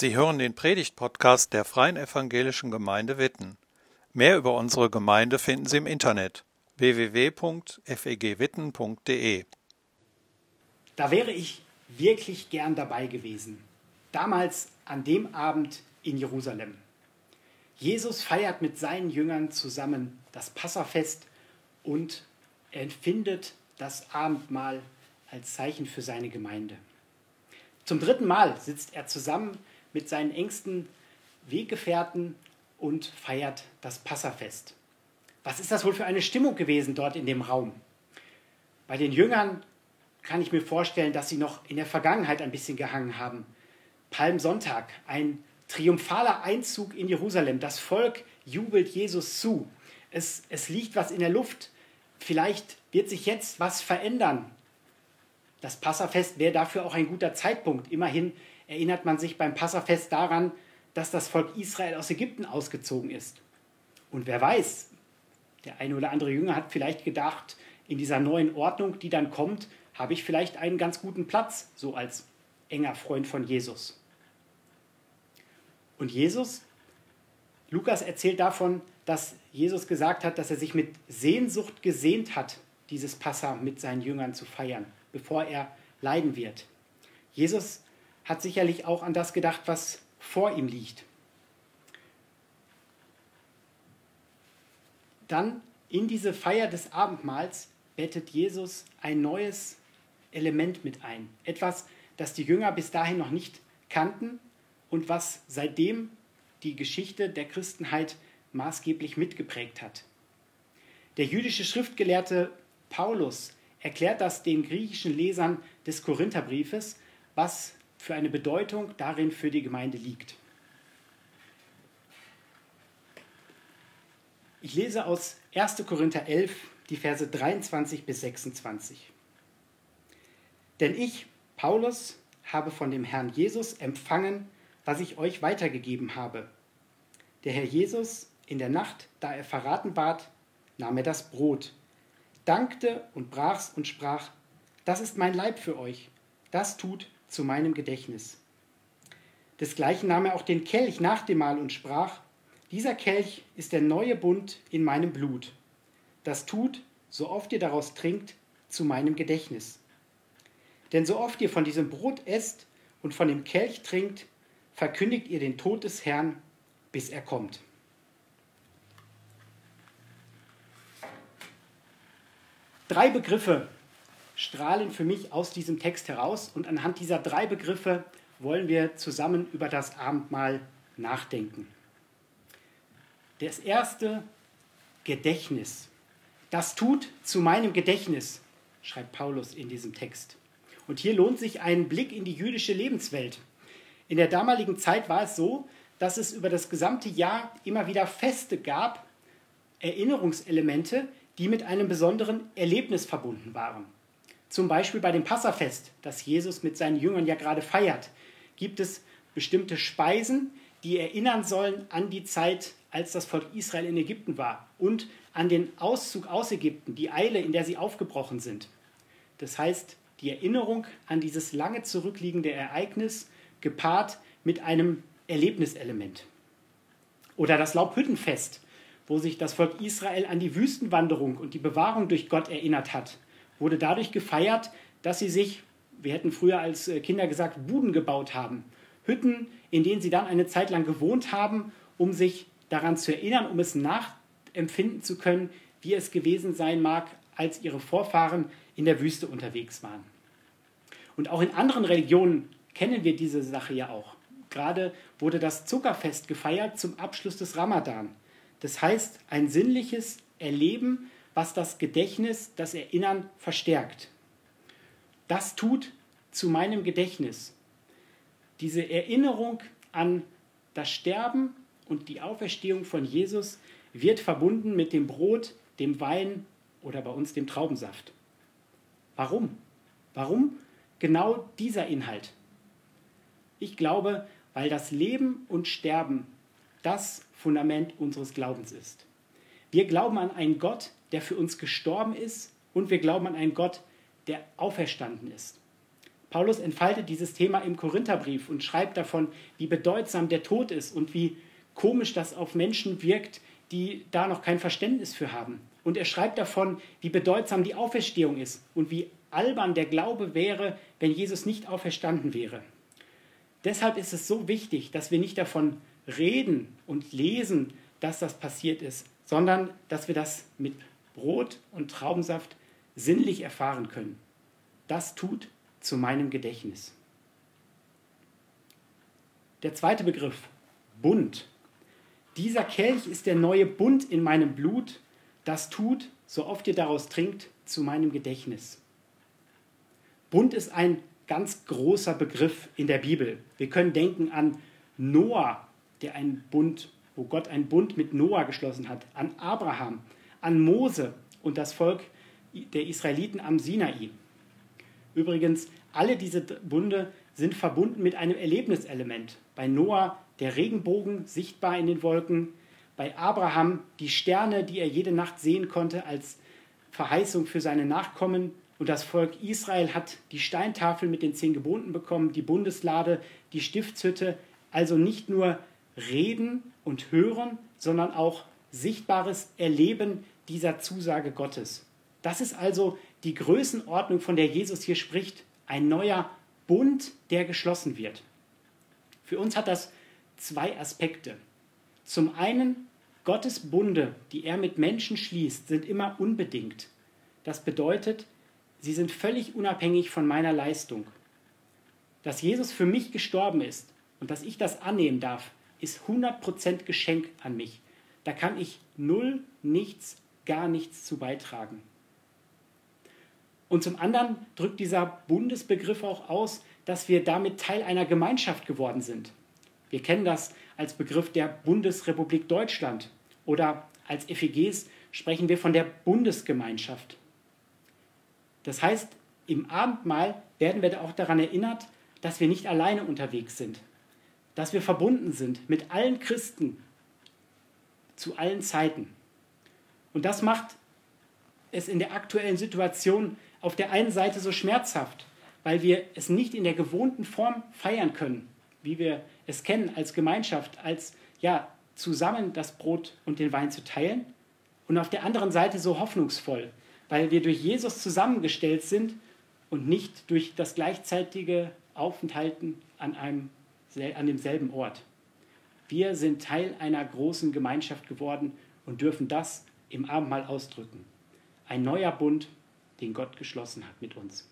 Sie hören den Predigt-Podcast der Freien Evangelischen Gemeinde Witten. Mehr über unsere Gemeinde finden Sie im Internet www.fegwitten.de. Da wäre ich wirklich gern dabei gewesen. Damals an dem Abend in Jerusalem. Jesus feiert mit seinen Jüngern zusammen das Passafest und empfindet das Abendmahl als Zeichen für seine Gemeinde. Zum dritten Mal sitzt er zusammen mit seinen engsten Weggefährten und feiert das Passafest. Was ist das wohl für eine Stimmung gewesen dort in dem Raum? Bei den Jüngern kann ich mir vorstellen, dass sie noch in der Vergangenheit ein bisschen gehangen haben. Palmsonntag, ein triumphaler Einzug in Jerusalem. Das Volk jubelt Jesus zu. Es, es liegt was in der Luft. Vielleicht wird sich jetzt was verändern. Das Passafest wäre dafür auch ein guter Zeitpunkt. Immerhin erinnert man sich beim Passafest daran, dass das Volk Israel aus Ägypten ausgezogen ist. Und wer weiß, der eine oder andere Jünger hat vielleicht gedacht, in dieser neuen Ordnung, die dann kommt, habe ich vielleicht einen ganz guten Platz, so als enger Freund von Jesus. Und Jesus, Lukas erzählt davon, dass Jesus gesagt hat, dass er sich mit Sehnsucht gesehnt hat, dieses Passa mit seinen Jüngern zu feiern, bevor er leiden wird. Jesus hat sicherlich auch an das gedacht, was vor ihm liegt. Dann in diese Feier des Abendmahls bettet Jesus ein neues Element mit ein. Etwas, das die Jünger bis dahin noch nicht kannten und was seitdem die Geschichte der Christenheit maßgeblich mitgeprägt hat. Der jüdische Schriftgelehrte Paulus erklärt das den griechischen Lesern des Korintherbriefes, was für eine Bedeutung darin für die Gemeinde liegt. Ich lese aus 1. Korinther 11 die Verse 23 bis 26. Denn ich, Paulus, habe von dem Herrn Jesus empfangen, was ich euch weitergegeben habe. Der Herr Jesus, in der Nacht, da er verraten ward, nahm er das Brot, dankte und brach's und sprach, das ist mein Leib für euch, das tut zu meinem Gedächtnis. Desgleichen nahm er auch den Kelch nach dem Mahl und sprach, dieser Kelch ist der neue Bund in meinem Blut. Das tut, so oft ihr daraus trinkt, zu meinem Gedächtnis. Denn so oft ihr von diesem Brot esst und von dem Kelch trinkt, verkündigt ihr den Tod des Herrn, bis er kommt. Drei Begriffe strahlen für mich aus diesem Text heraus und anhand dieser drei Begriffe wollen wir zusammen über das Abendmahl nachdenken. Das erste Gedächtnis. Das tut zu meinem Gedächtnis, schreibt Paulus in diesem Text. Und hier lohnt sich ein Blick in die jüdische Lebenswelt. In der damaligen Zeit war es so, dass es über das gesamte Jahr immer wieder Feste gab, Erinnerungselemente, die mit einem besonderen Erlebnis verbunden waren. Zum Beispiel bei dem Passafest, das Jesus mit seinen Jüngern ja gerade feiert, gibt es bestimmte Speisen, die erinnern sollen an die Zeit, als das Volk Israel in Ägypten war und an den Auszug aus Ägypten, die Eile, in der sie aufgebrochen sind. Das heißt, die Erinnerung an dieses lange zurückliegende Ereignis gepaart mit einem Erlebniselement. Oder das Laubhüttenfest, wo sich das Volk Israel an die Wüstenwanderung und die Bewahrung durch Gott erinnert hat, wurde dadurch gefeiert, dass sie sich, wir hätten früher als äh, Kinder gesagt, Buden gebaut haben. Hütten, in denen sie dann eine Zeit lang gewohnt haben, um sich daran zu erinnern, um es nachempfinden zu können, wie es gewesen sein mag, als ihre Vorfahren in der Wüste unterwegs waren. Und auch in anderen Religionen kennen wir diese Sache ja auch. Gerade wurde das Zuckerfest gefeiert zum Abschluss des Ramadan. Das heißt, ein sinnliches Erleben, was das Gedächtnis, das Erinnern verstärkt. Das tut zu meinem Gedächtnis. Diese Erinnerung an das Sterben und die Auferstehung von Jesus wird verbunden mit dem Brot, dem Wein oder bei uns dem Traubensaft. Warum? Warum genau dieser Inhalt? Ich glaube, weil das Leben und Sterben das Fundament unseres Glaubens ist. Wir glauben an einen Gott, der für uns gestorben ist und wir glauben an einen Gott, der auferstanden ist. Paulus entfaltet dieses Thema im Korintherbrief und schreibt davon, wie bedeutsam der Tod ist und wie komisch das auf Menschen wirkt, die da noch kein Verständnis für haben. Und er schreibt davon, wie bedeutsam die Auferstehung ist und wie albern der Glaube wäre, wenn Jesus nicht auferstanden wäre. Deshalb ist es so wichtig, dass wir nicht davon reden und lesen, dass das passiert ist, sondern dass wir das mit Brot und Traubensaft sinnlich erfahren können. Das tut zu meinem Gedächtnis. Der zweite Begriff, Bund. Dieser Kelch ist der neue Bund in meinem Blut, das tut, so oft ihr daraus trinkt, zu meinem Gedächtnis. Bund ist ein ganz großer Begriff in der Bibel. Wir können denken an Noah, der einen Bund, wo Gott einen Bund mit Noah geschlossen hat, an Abraham, an Mose und das Volk der Israeliten am Sinai. Übrigens, alle diese Bunde sind verbunden mit einem Erlebniselement. Bei Noah der Regenbogen sichtbar in den Wolken, bei Abraham die Sterne, die er jede Nacht sehen konnte als Verheißung für seine Nachkommen. Und das Volk Israel hat die Steintafel mit den zehn Geboten bekommen, die Bundeslade, die Stiftshütte. Also nicht nur reden und hören, sondern auch sichtbares Erleben dieser Zusage Gottes. Das ist also die Größenordnung, von der Jesus hier spricht. Ein neuer Bund, der geschlossen wird. Für uns hat das zwei Aspekte. Zum einen, Gottes Bunde, die er mit Menschen schließt, sind immer unbedingt. Das bedeutet, sie sind völlig unabhängig von meiner Leistung. Dass Jesus für mich gestorben ist und dass ich das annehmen darf, ist 100% Geschenk an mich. Da kann ich null, nichts, gar nichts zu beitragen. Und zum anderen drückt dieser Bundesbegriff auch aus, dass wir damit Teil einer Gemeinschaft geworden sind. Wir kennen das als Begriff der Bundesrepublik Deutschland oder als FEGs sprechen wir von der Bundesgemeinschaft. Das heißt, im Abendmahl werden wir auch daran erinnert, dass wir nicht alleine unterwegs sind, dass wir verbunden sind mit allen Christen zu allen Zeiten. Und das macht es in der aktuellen Situation auf der einen Seite so schmerzhaft, weil wir es nicht in der gewohnten Form feiern können, wie wir es kennen als Gemeinschaft, als ja, zusammen das Brot und den Wein zu teilen. Und auf der anderen Seite so hoffnungsvoll, weil wir durch Jesus zusammengestellt sind und nicht durch das gleichzeitige Aufenthalten an, einem, an demselben Ort. Wir sind Teil einer großen Gemeinschaft geworden und dürfen das im Abendmahl ausdrücken. Ein neuer Bund, den Gott geschlossen hat mit uns.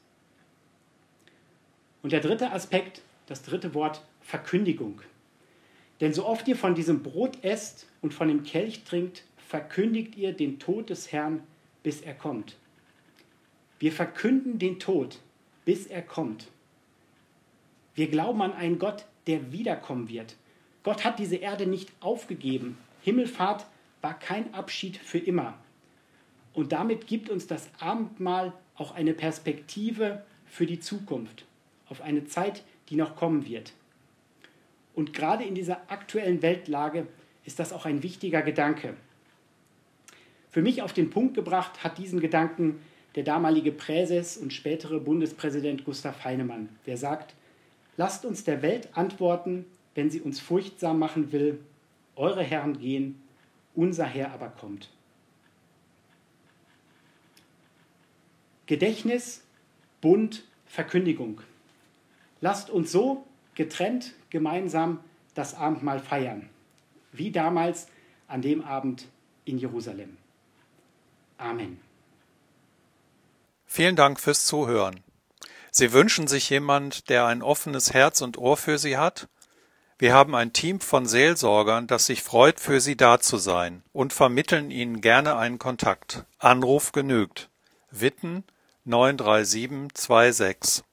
Und der dritte Aspekt, das dritte Wort, Verkündigung. Denn so oft ihr von diesem Brot esst und von dem Kelch trinkt, verkündigt ihr den Tod des Herrn, bis er kommt. Wir verkünden den Tod, bis er kommt. Wir glauben an einen Gott, der wiederkommen wird. Gott hat diese Erde nicht aufgegeben. Himmelfahrt war kein Abschied für immer. Und damit gibt uns das Abendmahl auch eine Perspektive für die Zukunft, auf eine Zeit, die noch kommen wird. Und gerade in dieser aktuellen Weltlage ist das auch ein wichtiger Gedanke. Für mich auf den Punkt gebracht hat diesen Gedanken der damalige Präses und spätere Bundespräsident Gustav Heinemann, der sagt, lasst uns der Welt antworten, wenn sie uns furchtsam machen will, eure Herren gehen, unser Herr aber kommt. Gedächtnis, Bund, Verkündigung. Lasst uns so getrennt gemeinsam das Abendmahl feiern, wie damals an dem Abend in Jerusalem. Amen. Vielen Dank fürs Zuhören. Sie wünschen sich jemand, der ein offenes Herz und Ohr für Sie hat? Wir haben ein Team von Seelsorgern, das sich freut, für Sie da zu sein und vermitteln Ihnen gerne einen Kontakt. Anruf genügt. Witten 93726